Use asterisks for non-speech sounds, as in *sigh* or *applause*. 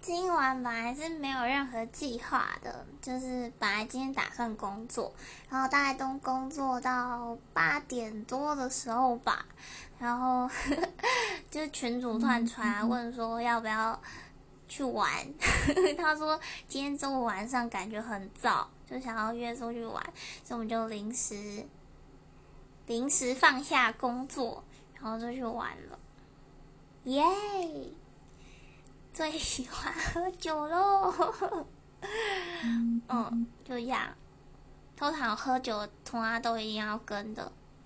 今晚本来是没有任何计划的，就是本来今天打算工作，然后大概都工作到八点多的时候吧，然后 *laughs* 就是群主突然传来问说要不要去玩，*laughs* 他说今天中午晚上感觉很燥，就想要约出去玩，所以我们就临时临时放下工作，然后就去玩了，耶！最喜欢喝酒喽，嗯，就这样。通常喝酒，通常都一定要跟的，